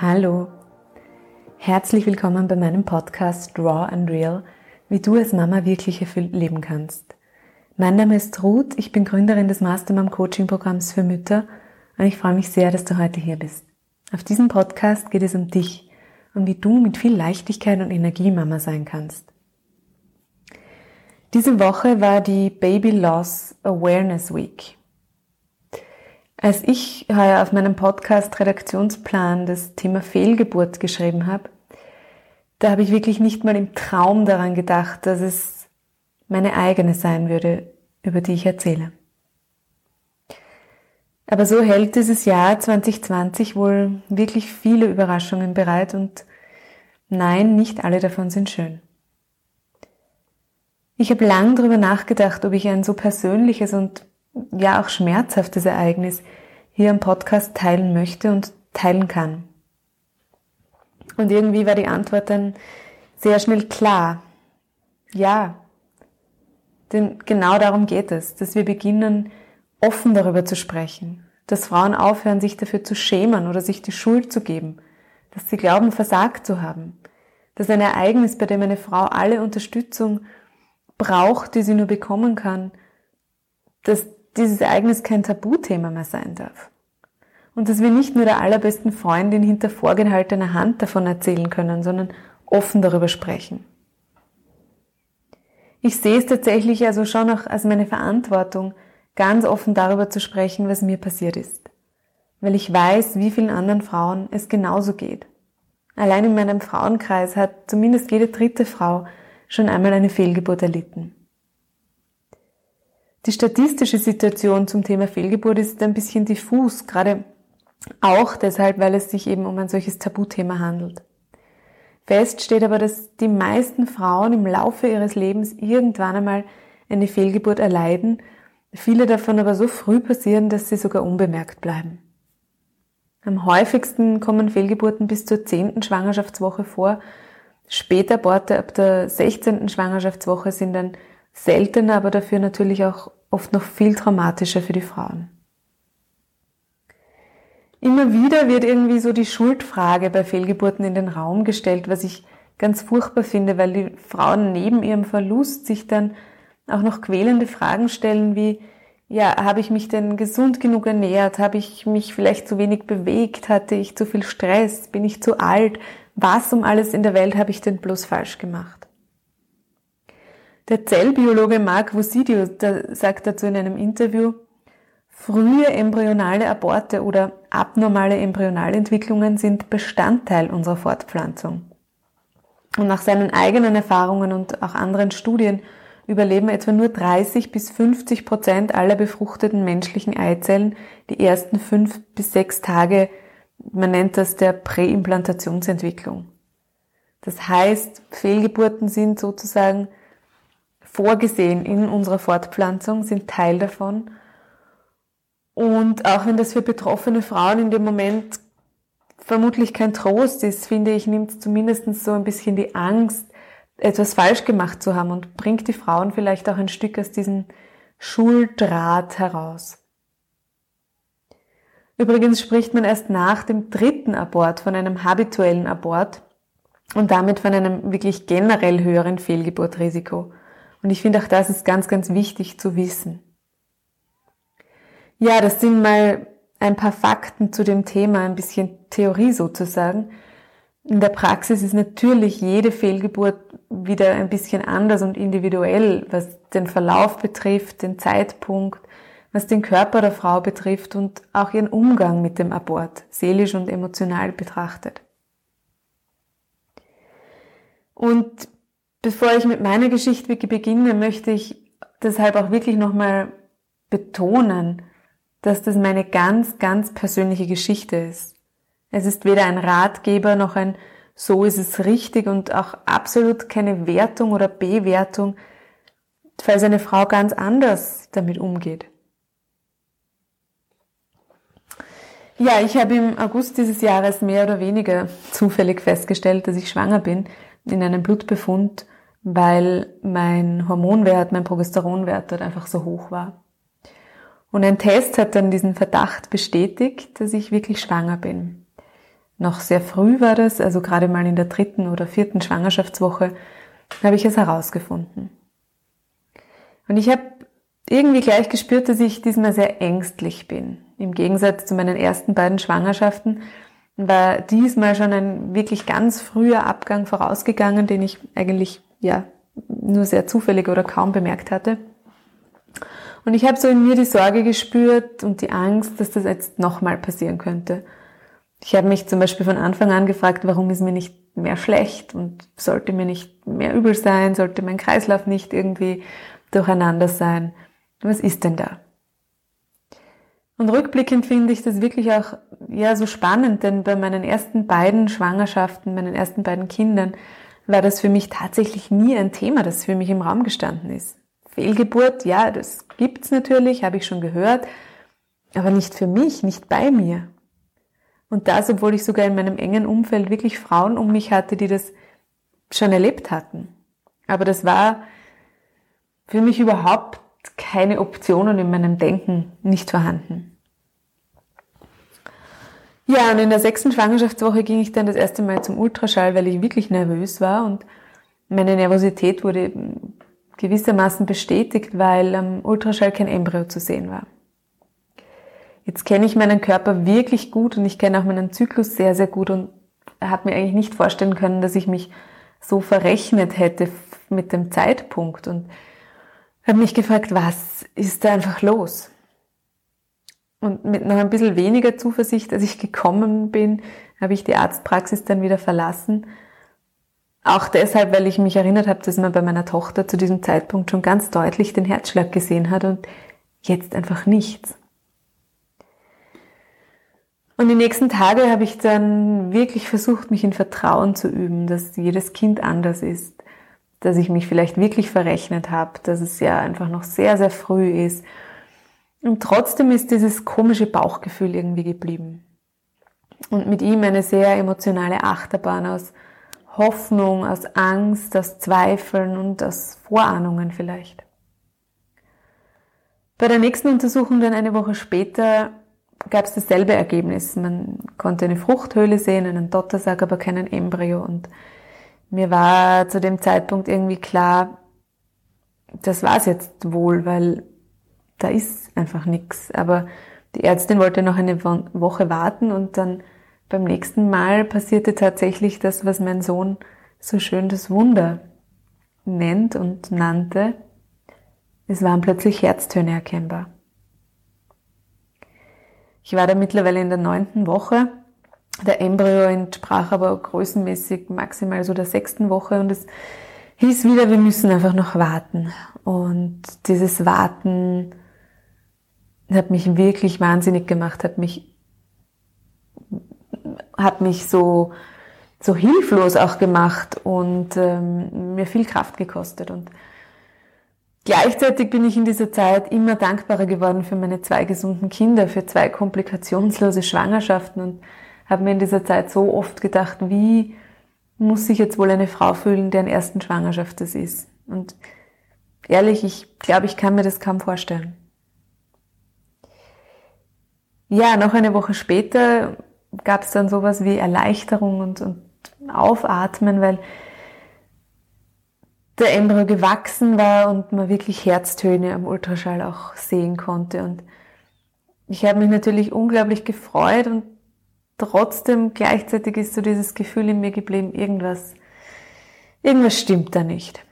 Hallo, herzlich willkommen bei meinem Podcast Raw and Real, wie du als Mama wirklich erfüllt leben kannst. Mein Name ist Ruth, ich bin Gründerin des Mastermom Coaching Programms für Mütter und ich freue mich sehr, dass du heute hier bist. Auf diesem Podcast geht es um dich und wie du mit viel Leichtigkeit und Energie Mama sein kannst. Diese Woche war die Baby Loss Awareness Week. Als ich heuer auf meinem Podcast Redaktionsplan das Thema Fehlgeburt geschrieben habe, da habe ich wirklich nicht mal im Traum daran gedacht, dass es meine eigene sein würde, über die ich erzähle. Aber so hält dieses Jahr 2020 wohl wirklich viele Überraschungen bereit und nein, nicht alle davon sind schön. Ich habe lang darüber nachgedacht, ob ich ein so persönliches und ja auch schmerzhaftes Ereignis hier im Podcast teilen möchte und teilen kann. Und irgendwie war die Antwort dann sehr schnell klar. Ja. Denn genau darum geht es, dass wir beginnen, offen darüber zu sprechen, dass Frauen aufhören, sich dafür zu schämen oder sich die Schuld zu geben, dass sie glauben, versagt zu haben, dass ein Ereignis, bei dem eine Frau alle Unterstützung braucht, die sie nur bekommen kann, dass dieses Ereignis kein Tabuthema mehr sein darf. Und dass wir nicht nur der allerbesten Freundin hinter vorgehaltener Hand davon erzählen können, sondern offen darüber sprechen. Ich sehe es tatsächlich also schon auch als meine Verantwortung, ganz offen darüber zu sprechen, was mir passiert ist. Weil ich weiß, wie vielen anderen Frauen es genauso geht. Allein in meinem Frauenkreis hat zumindest jede dritte Frau schon einmal eine Fehlgeburt erlitten. Die statistische Situation zum Thema Fehlgeburt ist ein bisschen diffus, gerade auch deshalb, weil es sich eben um ein solches Tabuthema handelt. Fest steht aber, dass die meisten Frauen im Laufe ihres Lebens irgendwann einmal eine Fehlgeburt erleiden, viele davon aber so früh passieren, dass sie sogar unbemerkt bleiben. Am häufigsten kommen Fehlgeburten bis zur zehnten Schwangerschaftswoche vor. Spätaborte ab der 16. Schwangerschaftswoche sind dann seltener, aber dafür natürlich auch oft noch viel traumatischer für die Frauen. Immer wieder wird irgendwie so die Schuldfrage bei Fehlgeburten in den Raum gestellt, was ich ganz furchtbar finde, weil die Frauen neben ihrem Verlust sich dann auch noch quälende Fragen stellen wie, ja, habe ich mich denn gesund genug ernährt? Habe ich mich vielleicht zu wenig bewegt? Hatte ich zu viel Stress? Bin ich zu alt? Was um alles in der Welt habe ich denn bloß falsch gemacht? Der Zellbiologe Mark Vosidio sagt dazu in einem Interview, frühe embryonale Aborte oder abnormale Embryonalentwicklungen sind Bestandteil unserer Fortpflanzung. Und nach seinen eigenen Erfahrungen und auch anderen Studien überleben etwa nur 30 bis 50 Prozent aller befruchteten menschlichen Eizellen die ersten fünf bis sechs Tage, man nennt das der Präimplantationsentwicklung. Das heißt, Fehlgeburten sind sozusagen vorgesehen in unserer Fortpflanzung, sind Teil davon. Und auch wenn das für betroffene Frauen in dem Moment vermutlich kein Trost ist, finde ich, nimmt es zumindest so ein bisschen die Angst, etwas falsch gemacht zu haben und bringt die Frauen vielleicht auch ein Stück aus diesem Schuldraht heraus. Übrigens spricht man erst nach dem dritten Abort von einem habituellen Abort und damit von einem wirklich generell höheren Fehlgeburtrisiko. Und ich finde auch das ist ganz, ganz wichtig zu wissen. Ja, das sind mal ein paar Fakten zu dem Thema, ein bisschen Theorie sozusagen. In der Praxis ist natürlich jede Fehlgeburt wieder ein bisschen anders und individuell, was den Verlauf betrifft, den Zeitpunkt, was den Körper der Frau betrifft und auch ihren Umgang mit dem Abort, seelisch und emotional betrachtet. Und Bevor ich mit meiner Geschichte beginne, möchte ich deshalb auch wirklich nochmal betonen, dass das meine ganz, ganz persönliche Geschichte ist. Es ist weder ein Ratgeber noch ein so ist es richtig und auch absolut keine Wertung oder Bewertung, falls eine Frau ganz anders damit umgeht. Ja, ich habe im August dieses Jahres mehr oder weniger zufällig festgestellt, dass ich schwanger bin in einem Blutbefund, weil mein Hormonwert, mein Progesteronwert dort einfach so hoch war. Und ein Test hat dann diesen Verdacht bestätigt, dass ich wirklich schwanger bin. noch sehr früh war das, also gerade mal in der dritten oder vierten Schwangerschaftswoche, habe ich es herausgefunden. Und ich habe irgendwie gleich gespürt, dass ich diesmal sehr ängstlich bin. Im Gegensatz zu meinen ersten beiden Schwangerschaften war diesmal schon ein wirklich ganz früher Abgang vorausgegangen, den ich eigentlich ja nur sehr zufällig oder kaum bemerkt hatte. Und ich habe so in mir die Sorge gespürt und die Angst, dass das jetzt nochmal passieren könnte. Ich habe mich zum Beispiel von Anfang an gefragt, warum ist mir nicht mehr schlecht und sollte mir nicht mehr übel sein, sollte mein Kreislauf nicht irgendwie durcheinander sein. Was ist denn da? Und rückblickend finde ich das wirklich auch ja so spannend, denn bei meinen ersten beiden Schwangerschaften, meinen ersten beiden Kindern, war das für mich tatsächlich nie ein Thema, das für mich im Raum gestanden ist. Fehlgeburt, ja, das gibt's natürlich, habe ich schon gehört, aber nicht für mich, nicht bei mir. Und das, obwohl ich sogar in meinem engen Umfeld wirklich Frauen um mich hatte, die das schon erlebt hatten. Aber das war für mich überhaupt keine Option und in meinem Denken nicht vorhanden. Ja, und in der sechsten Schwangerschaftswoche ging ich dann das erste Mal zum Ultraschall, weil ich wirklich nervös war und meine Nervosität wurde gewissermaßen bestätigt, weil am Ultraschall kein Embryo zu sehen war. Jetzt kenne ich meinen Körper wirklich gut und ich kenne auch meinen Zyklus sehr, sehr gut und hat mir eigentlich nicht vorstellen können, dass ich mich so verrechnet hätte mit dem Zeitpunkt und habe mich gefragt, was ist da einfach los? Und mit noch ein bisschen weniger Zuversicht, als ich gekommen bin, habe ich die Arztpraxis dann wieder verlassen. Auch deshalb, weil ich mich erinnert habe, dass man bei meiner Tochter zu diesem Zeitpunkt schon ganz deutlich den Herzschlag gesehen hat und jetzt einfach nichts. Und die nächsten Tage habe ich dann wirklich versucht, mich in Vertrauen zu üben, dass jedes Kind anders ist, dass ich mich vielleicht wirklich verrechnet habe, dass es ja einfach noch sehr, sehr früh ist und trotzdem ist dieses komische Bauchgefühl irgendwie geblieben. Und mit ihm eine sehr emotionale Achterbahn aus Hoffnung, aus Angst, aus Zweifeln und aus Vorahnungen vielleicht. Bei der nächsten Untersuchung dann eine Woche später gab es dasselbe Ergebnis. Man konnte eine Fruchthöhle sehen, einen Dottersack, aber keinen Embryo. Und mir war zu dem Zeitpunkt irgendwie klar, das war's jetzt wohl, weil da ist einfach nichts. Aber die Ärztin wollte noch eine Woche warten und dann beim nächsten Mal passierte tatsächlich das, was mein Sohn so schön das Wunder nennt und nannte. Es waren plötzlich Herztöne erkennbar. Ich war da mittlerweile in der neunten Woche. Der Embryo entsprach aber größenmäßig maximal so der sechsten Woche und es hieß wieder, wir müssen einfach noch warten. Und dieses Warten hat mich wirklich wahnsinnig gemacht, hat mich, hat mich so, so hilflos auch gemacht und ähm, mir viel Kraft gekostet. Und gleichzeitig bin ich in dieser Zeit immer dankbarer geworden für meine zwei gesunden Kinder, für zwei komplikationslose Schwangerschaften und habe mir in dieser Zeit so oft gedacht, wie muss sich jetzt wohl eine Frau fühlen, deren ersten Schwangerschaft das ist. Und ehrlich, ich glaube, ich kann mir das kaum vorstellen. Ja, noch eine Woche später gab es dann sowas wie Erleichterung und, und Aufatmen, weil der Embryo gewachsen war und man wirklich Herztöne am Ultraschall auch sehen konnte. Und ich habe mich natürlich unglaublich gefreut und trotzdem gleichzeitig ist so dieses Gefühl in mir geblieben, irgendwas, irgendwas stimmt da nicht.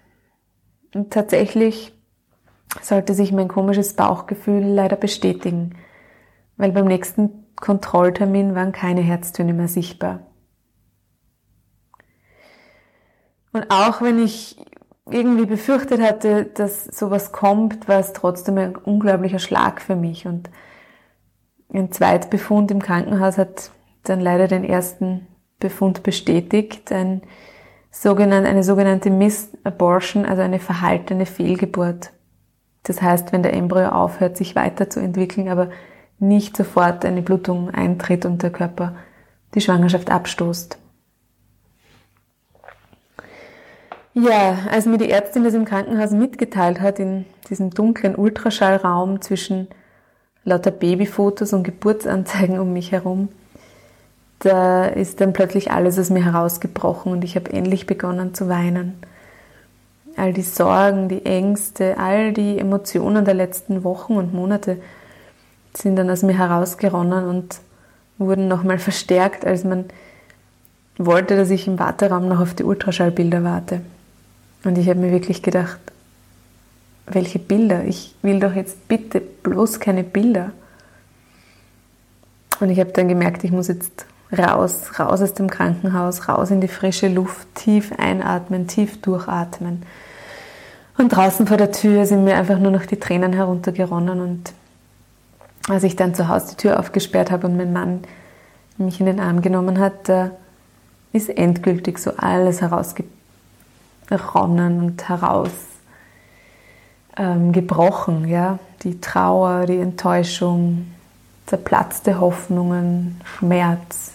Und tatsächlich sollte sich mein komisches Bauchgefühl leider bestätigen weil beim nächsten Kontrolltermin waren keine Herztöne mehr sichtbar. Und auch wenn ich irgendwie befürchtet hatte, dass sowas kommt, war es trotzdem ein unglaublicher Schlag für mich. Und ein Zweitbefund im Krankenhaus hat dann leider den ersten Befund bestätigt, ein sogenannte, eine sogenannte Missed Abortion, also eine verhaltene Fehlgeburt. Das heißt, wenn der Embryo aufhört, sich weiterzuentwickeln, aber nicht sofort eine Blutung eintritt und der Körper die Schwangerschaft abstoßt. Ja, als mir die Ärztin das im Krankenhaus mitgeteilt hat, in diesem dunklen Ultraschallraum zwischen lauter Babyfotos und Geburtsanzeigen um mich herum, da ist dann plötzlich alles aus mir herausgebrochen und ich habe endlich begonnen zu weinen. All die Sorgen, die Ängste, all die Emotionen der letzten Wochen und Monate sind dann aus mir herausgeronnen und wurden nochmal verstärkt, als man wollte, dass ich im Warteraum noch auf die Ultraschallbilder warte. Und ich habe mir wirklich gedacht, welche Bilder? Ich will doch jetzt bitte bloß keine Bilder. Und ich habe dann gemerkt, ich muss jetzt raus, raus aus dem Krankenhaus, raus in die frische Luft, tief einatmen, tief durchatmen. Und draußen vor der Tür sind mir einfach nur noch die Tränen heruntergeronnen. Und als ich dann zu Hause die Tür aufgesperrt habe und mein Mann mich in den Arm genommen hat, ist endgültig so alles herausgeronnen und heraus ähm. Ja? Die Trauer, die Enttäuschung, zerplatzte Hoffnungen, Schmerz.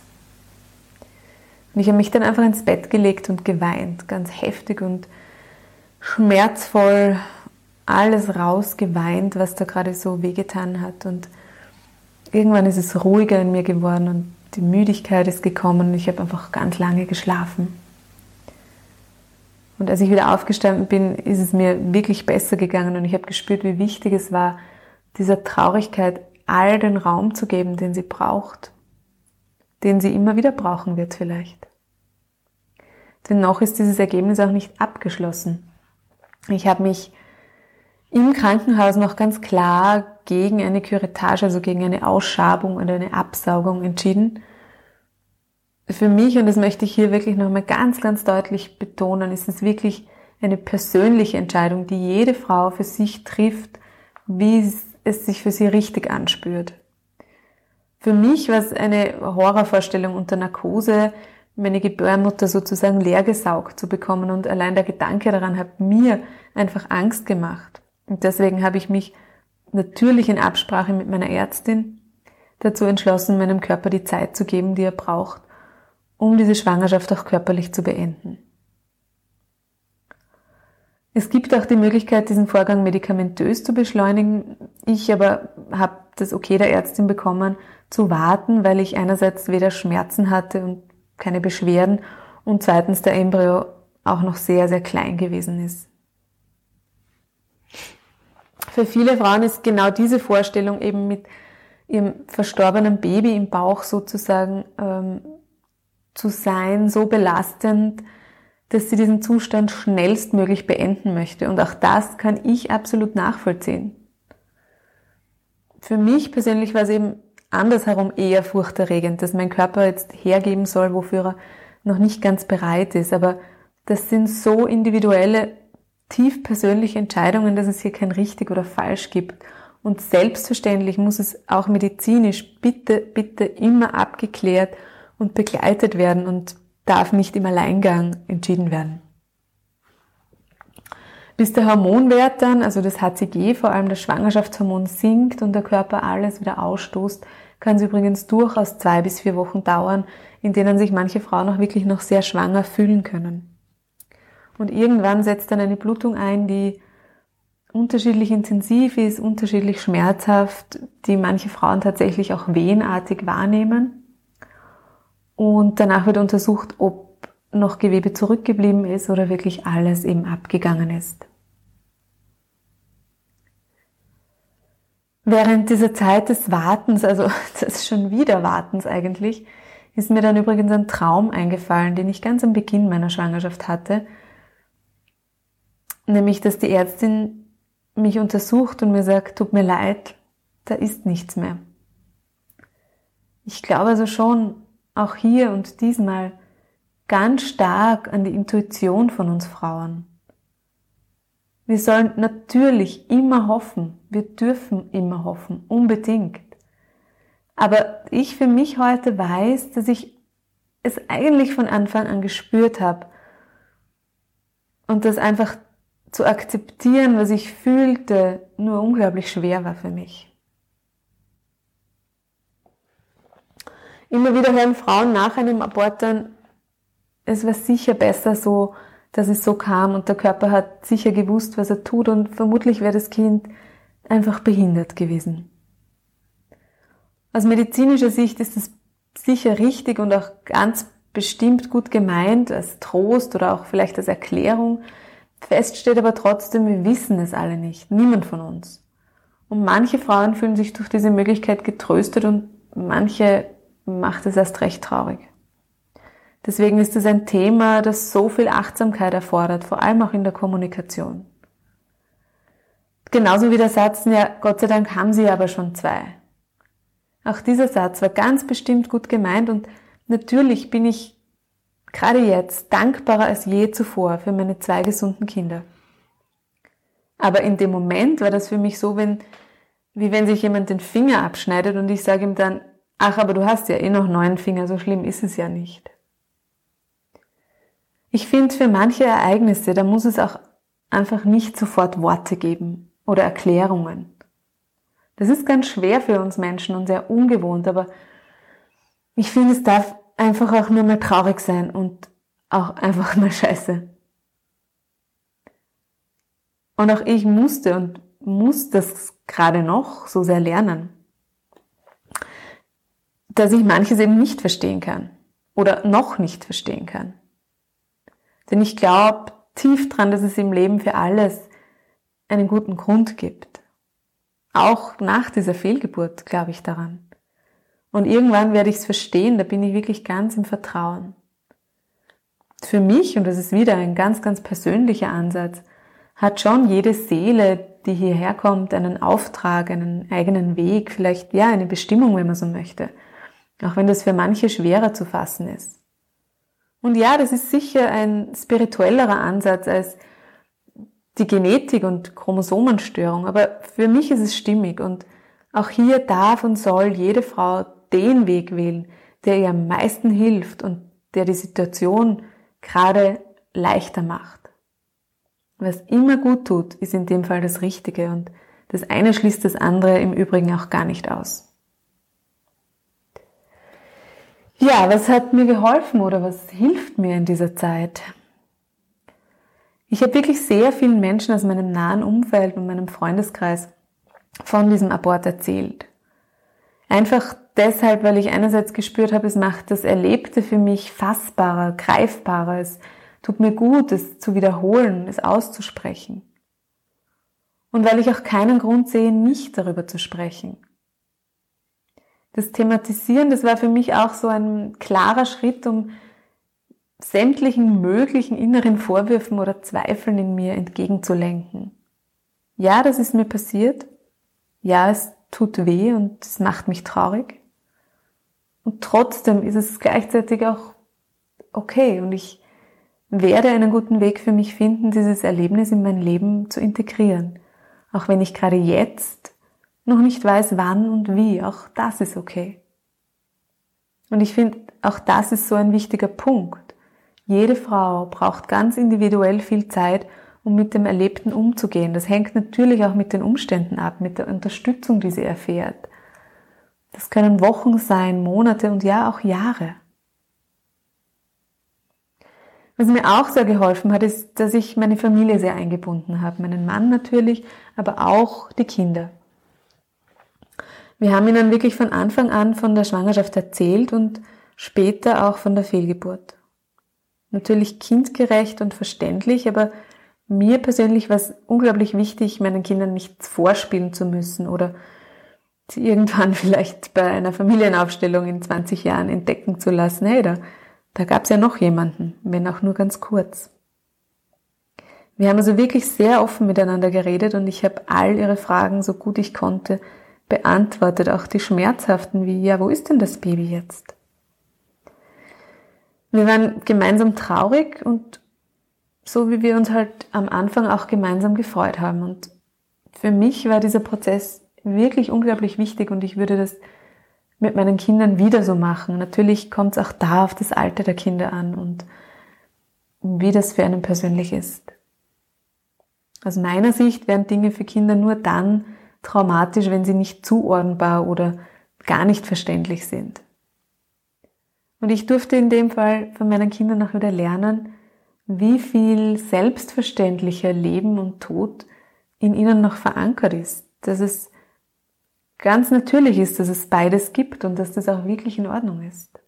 Und ich habe mich dann einfach ins Bett gelegt und geweint, ganz heftig und schmerzvoll alles rausgeweint, was da gerade so wehgetan hat. Und irgendwann ist es ruhiger in mir geworden und die Müdigkeit ist gekommen und ich habe einfach ganz lange geschlafen. Und als ich wieder aufgestanden bin, ist es mir wirklich besser gegangen und ich habe gespürt, wie wichtig es war, dieser Traurigkeit all den Raum zu geben, den sie braucht, den sie immer wieder brauchen wird vielleicht. Denn noch ist dieses Ergebnis auch nicht abgeschlossen. Ich habe mich im Krankenhaus noch ganz klar gegen eine Curettage, also gegen eine Ausschabung oder eine Absaugung entschieden. Für mich, und das möchte ich hier wirklich nochmal ganz, ganz deutlich betonen, ist es wirklich eine persönliche Entscheidung, die jede Frau für sich trifft, wie es es sich für sie richtig anspürt. Für mich war es eine Horrorvorstellung unter Narkose, meine Gebärmutter sozusagen leergesaugt zu bekommen und allein der Gedanke daran hat mir einfach Angst gemacht. Und deswegen habe ich mich natürlich in Absprache mit meiner Ärztin dazu entschlossen, meinem Körper die Zeit zu geben, die er braucht, um diese Schwangerschaft auch körperlich zu beenden. Es gibt auch die Möglichkeit, diesen Vorgang medikamentös zu beschleunigen. Ich aber habe das Okay der Ärztin bekommen, zu warten, weil ich einerseits weder Schmerzen hatte und keine Beschwerden und zweitens der Embryo auch noch sehr, sehr klein gewesen ist. Für viele Frauen ist genau diese Vorstellung eben mit ihrem verstorbenen Baby im Bauch sozusagen ähm, zu sein so belastend, dass sie diesen Zustand schnellstmöglich beenden möchte. Und auch das kann ich absolut nachvollziehen. Für mich persönlich war es eben andersherum eher furchterregend, dass mein Körper jetzt hergeben soll, wofür er noch nicht ganz bereit ist. Aber das sind so individuelle, tief persönliche Entscheidungen, dass es hier kein richtig oder falsch gibt. Und selbstverständlich muss es auch medizinisch bitte, bitte immer abgeklärt und begleitet werden. Und darf nicht im Alleingang entschieden werden. Bis der Hormonwert dann, also das HCG, vor allem das Schwangerschaftshormon sinkt und der Körper alles wieder ausstoßt, kann es übrigens durchaus zwei bis vier Wochen dauern, in denen sich manche Frauen auch wirklich noch sehr schwanger fühlen können. Und irgendwann setzt dann eine Blutung ein, die unterschiedlich intensiv ist, unterschiedlich schmerzhaft, die manche Frauen tatsächlich auch wehenartig wahrnehmen. Und danach wird untersucht, ob noch Gewebe zurückgeblieben ist oder wirklich alles eben abgegangen ist. Während dieser Zeit des Wartens, also des schon wieder Wartens eigentlich, ist mir dann übrigens ein Traum eingefallen, den ich ganz am Beginn meiner Schwangerschaft hatte. Nämlich, dass die Ärztin mich untersucht und mir sagt, tut mir leid, da ist nichts mehr. Ich glaube also schon, auch hier und diesmal ganz stark an die Intuition von uns Frauen. Wir sollen natürlich immer hoffen, wir dürfen immer hoffen, unbedingt. Aber ich für mich heute weiß, dass ich es eigentlich von Anfang an gespürt habe und das einfach zu akzeptieren, was ich fühlte, nur unglaublich schwer war für mich. Immer wieder hören Frauen nach einem Abort dann, es war sicher besser so, dass es so kam und der Körper hat sicher gewusst, was er tut und vermutlich wäre das Kind einfach behindert gewesen. Aus medizinischer Sicht ist es sicher richtig und auch ganz bestimmt gut gemeint, als Trost oder auch vielleicht als Erklärung. Fest steht aber trotzdem, wir wissen es alle nicht, niemand von uns. Und manche Frauen fühlen sich durch diese Möglichkeit getröstet und manche macht es erst recht traurig. Deswegen ist es ein Thema, das so viel Achtsamkeit erfordert, vor allem auch in der Kommunikation. Genauso wie der Satz, ja, Gott sei Dank haben Sie aber schon zwei. Auch dieser Satz war ganz bestimmt gut gemeint und natürlich bin ich gerade jetzt dankbarer als je zuvor für meine zwei gesunden Kinder. Aber in dem Moment war das für mich so, wenn, wie wenn sich jemand den Finger abschneidet und ich sage ihm dann, ach, aber du hast ja eh noch neun Finger, so schlimm ist es ja nicht. Ich finde, für manche Ereignisse, da muss es auch einfach nicht sofort Worte geben oder Erklärungen. Das ist ganz schwer für uns Menschen und sehr ungewohnt, aber ich finde, es darf einfach auch nur mal traurig sein und auch einfach mal scheiße. Und auch ich musste und muss das gerade noch so sehr lernen, dass ich manches eben nicht verstehen kann oder noch nicht verstehen kann. Denn ich glaube tief dran, dass es im Leben für alles einen guten Grund gibt. Auch nach dieser Fehlgeburt glaube ich daran. Und irgendwann werde ich es verstehen, da bin ich wirklich ganz im Vertrauen. Für mich, und das ist wieder ein ganz, ganz persönlicher Ansatz, hat schon jede Seele, die hierher kommt, einen Auftrag, einen eigenen Weg, vielleicht ja eine Bestimmung, wenn man so möchte. Auch wenn das für manche schwerer zu fassen ist. Und ja, das ist sicher ein spirituellerer Ansatz als die Genetik und Chromosomenstörung, aber für mich ist es stimmig und auch hier darf und soll jede Frau den Weg wählen, der ihr am meisten hilft und der die Situation gerade leichter macht. Was immer gut tut, ist in dem Fall das Richtige und das eine schließt das andere im Übrigen auch gar nicht aus. Ja, was hat mir geholfen oder was hilft mir in dieser Zeit? Ich habe wirklich sehr vielen Menschen aus meinem nahen Umfeld und meinem Freundeskreis von diesem Abort erzählt. Einfach deshalb, weil ich einerseits gespürt habe, es macht das Erlebte für mich fassbarer, greifbarer. Es tut mir gut, es zu wiederholen, es auszusprechen. Und weil ich auch keinen Grund sehe, nicht darüber zu sprechen. Das Thematisieren, das war für mich auch so ein klarer Schritt, um sämtlichen möglichen inneren Vorwürfen oder Zweifeln in mir entgegenzulenken. Ja, das ist mir passiert. Ja, es tut weh und es macht mich traurig. Und trotzdem ist es gleichzeitig auch okay und ich werde einen guten Weg für mich finden, dieses Erlebnis in mein Leben zu integrieren. Auch wenn ich gerade jetzt noch nicht weiß, wann und wie, auch das ist okay. Und ich finde, auch das ist so ein wichtiger Punkt. Jede Frau braucht ganz individuell viel Zeit, um mit dem Erlebten umzugehen. Das hängt natürlich auch mit den Umständen ab, mit der Unterstützung, die sie erfährt. Das können Wochen sein, Monate und ja auch Jahre. Was mir auch sehr geholfen hat, ist, dass ich meine Familie sehr eingebunden habe. Meinen Mann natürlich, aber auch die Kinder. Wir haben ihnen wirklich von Anfang an von der Schwangerschaft erzählt und später auch von der Fehlgeburt natürlich kindgerecht und verständlich, aber mir persönlich war es unglaublich wichtig, meinen Kindern nichts vorspielen zu müssen oder sie irgendwann vielleicht bei einer Familienaufstellung in 20 Jahren entdecken zu lassen, hey, da, da gab es ja noch jemanden, wenn auch nur ganz kurz. Wir haben also wirklich sehr offen miteinander geredet und ich habe all ihre Fragen so gut ich konnte beantwortet, auch die schmerzhaften wie, ja, wo ist denn das Baby jetzt? Wir waren gemeinsam traurig und so wie wir uns halt am Anfang auch gemeinsam gefreut haben. Und für mich war dieser Prozess wirklich unglaublich wichtig und ich würde das mit meinen Kindern wieder so machen. Natürlich kommt es auch da auf das Alter der Kinder an und wie das für einen persönlich ist. Aus meiner Sicht werden Dinge für Kinder nur dann traumatisch, wenn sie nicht zuordnenbar oder gar nicht verständlich sind. Und ich durfte in dem Fall von meinen Kindern auch wieder lernen, wie viel selbstverständlicher Leben und Tod in ihnen noch verankert ist. Dass es ganz natürlich ist, dass es beides gibt und dass das auch wirklich in Ordnung ist.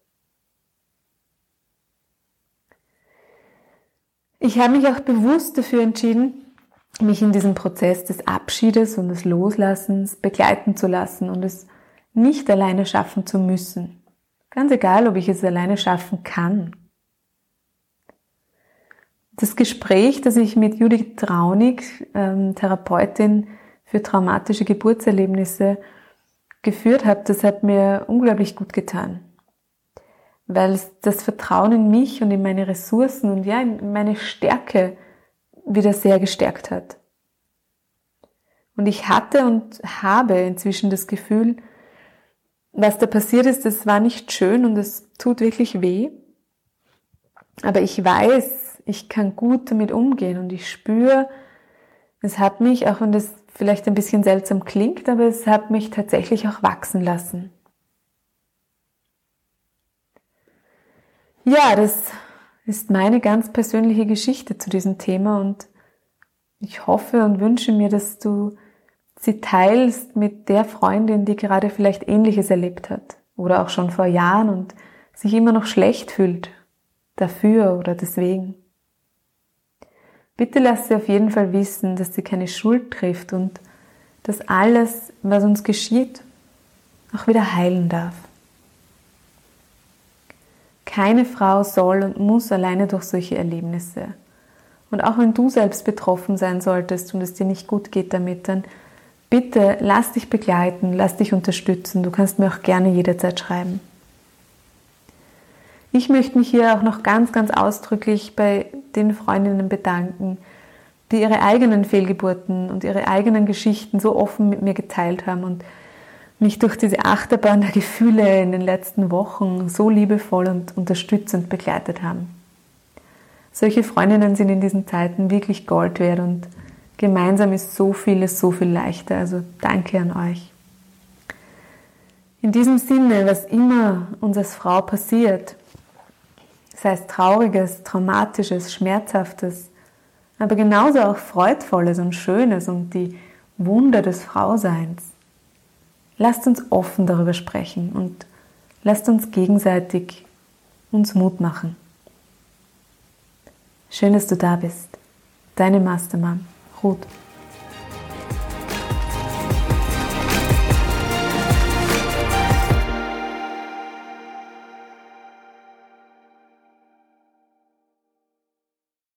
Ich habe mich auch bewusst dafür entschieden, mich in diesem Prozess des Abschiedes und des Loslassens begleiten zu lassen und es nicht alleine schaffen zu müssen. Ganz egal, ob ich es alleine schaffen kann. Das Gespräch, das ich mit Judith Traunig, ähm, Therapeutin für traumatische Geburtserlebnisse, geführt habe, das hat mir unglaublich gut getan. Weil das Vertrauen in mich und in meine Ressourcen und ja, in meine Stärke wieder sehr gestärkt hat. Und ich hatte und habe inzwischen das Gefühl, was da passiert ist, das war nicht schön und es tut wirklich weh. Aber ich weiß, ich kann gut damit umgehen und ich spüre, es hat mich, auch wenn das vielleicht ein bisschen seltsam klingt, aber es hat mich tatsächlich auch wachsen lassen. Ja, das ist meine ganz persönliche Geschichte zu diesem Thema und ich hoffe und wünsche mir, dass du sie teilst mit der Freundin, die gerade vielleicht ähnliches erlebt hat oder auch schon vor Jahren und sich immer noch schlecht fühlt dafür oder deswegen. Bitte lass sie auf jeden Fall wissen, dass sie keine Schuld trifft und dass alles, was uns geschieht, auch wieder heilen darf. Keine Frau soll und muss alleine durch solche Erlebnisse. Und auch wenn du selbst betroffen sein solltest und es dir nicht gut geht damit, dann bitte lass dich begleiten, lass dich unterstützen. Du kannst mir auch gerne jederzeit schreiben. Ich möchte mich hier auch noch ganz, ganz ausdrücklich bei den Freundinnen bedanken, die ihre eigenen Fehlgeburten und ihre eigenen Geschichten so offen mit mir geteilt haben und mich durch diese Achterbahn der Gefühle in den letzten Wochen so liebevoll und unterstützend begleitet haben. Solche Freundinnen sind in diesen Zeiten wirklich Gold wert und gemeinsam ist so vieles so viel leichter. Also danke an euch. In diesem Sinne, was immer uns als Frau passiert, sei es trauriges, traumatisches, schmerzhaftes, aber genauso auch freudvolles und schönes und die Wunder des Frauseins. Lasst uns offen darüber sprechen und lasst uns gegenseitig uns Mut machen. Schön, dass du da bist. Deine Mastermann, Ruth.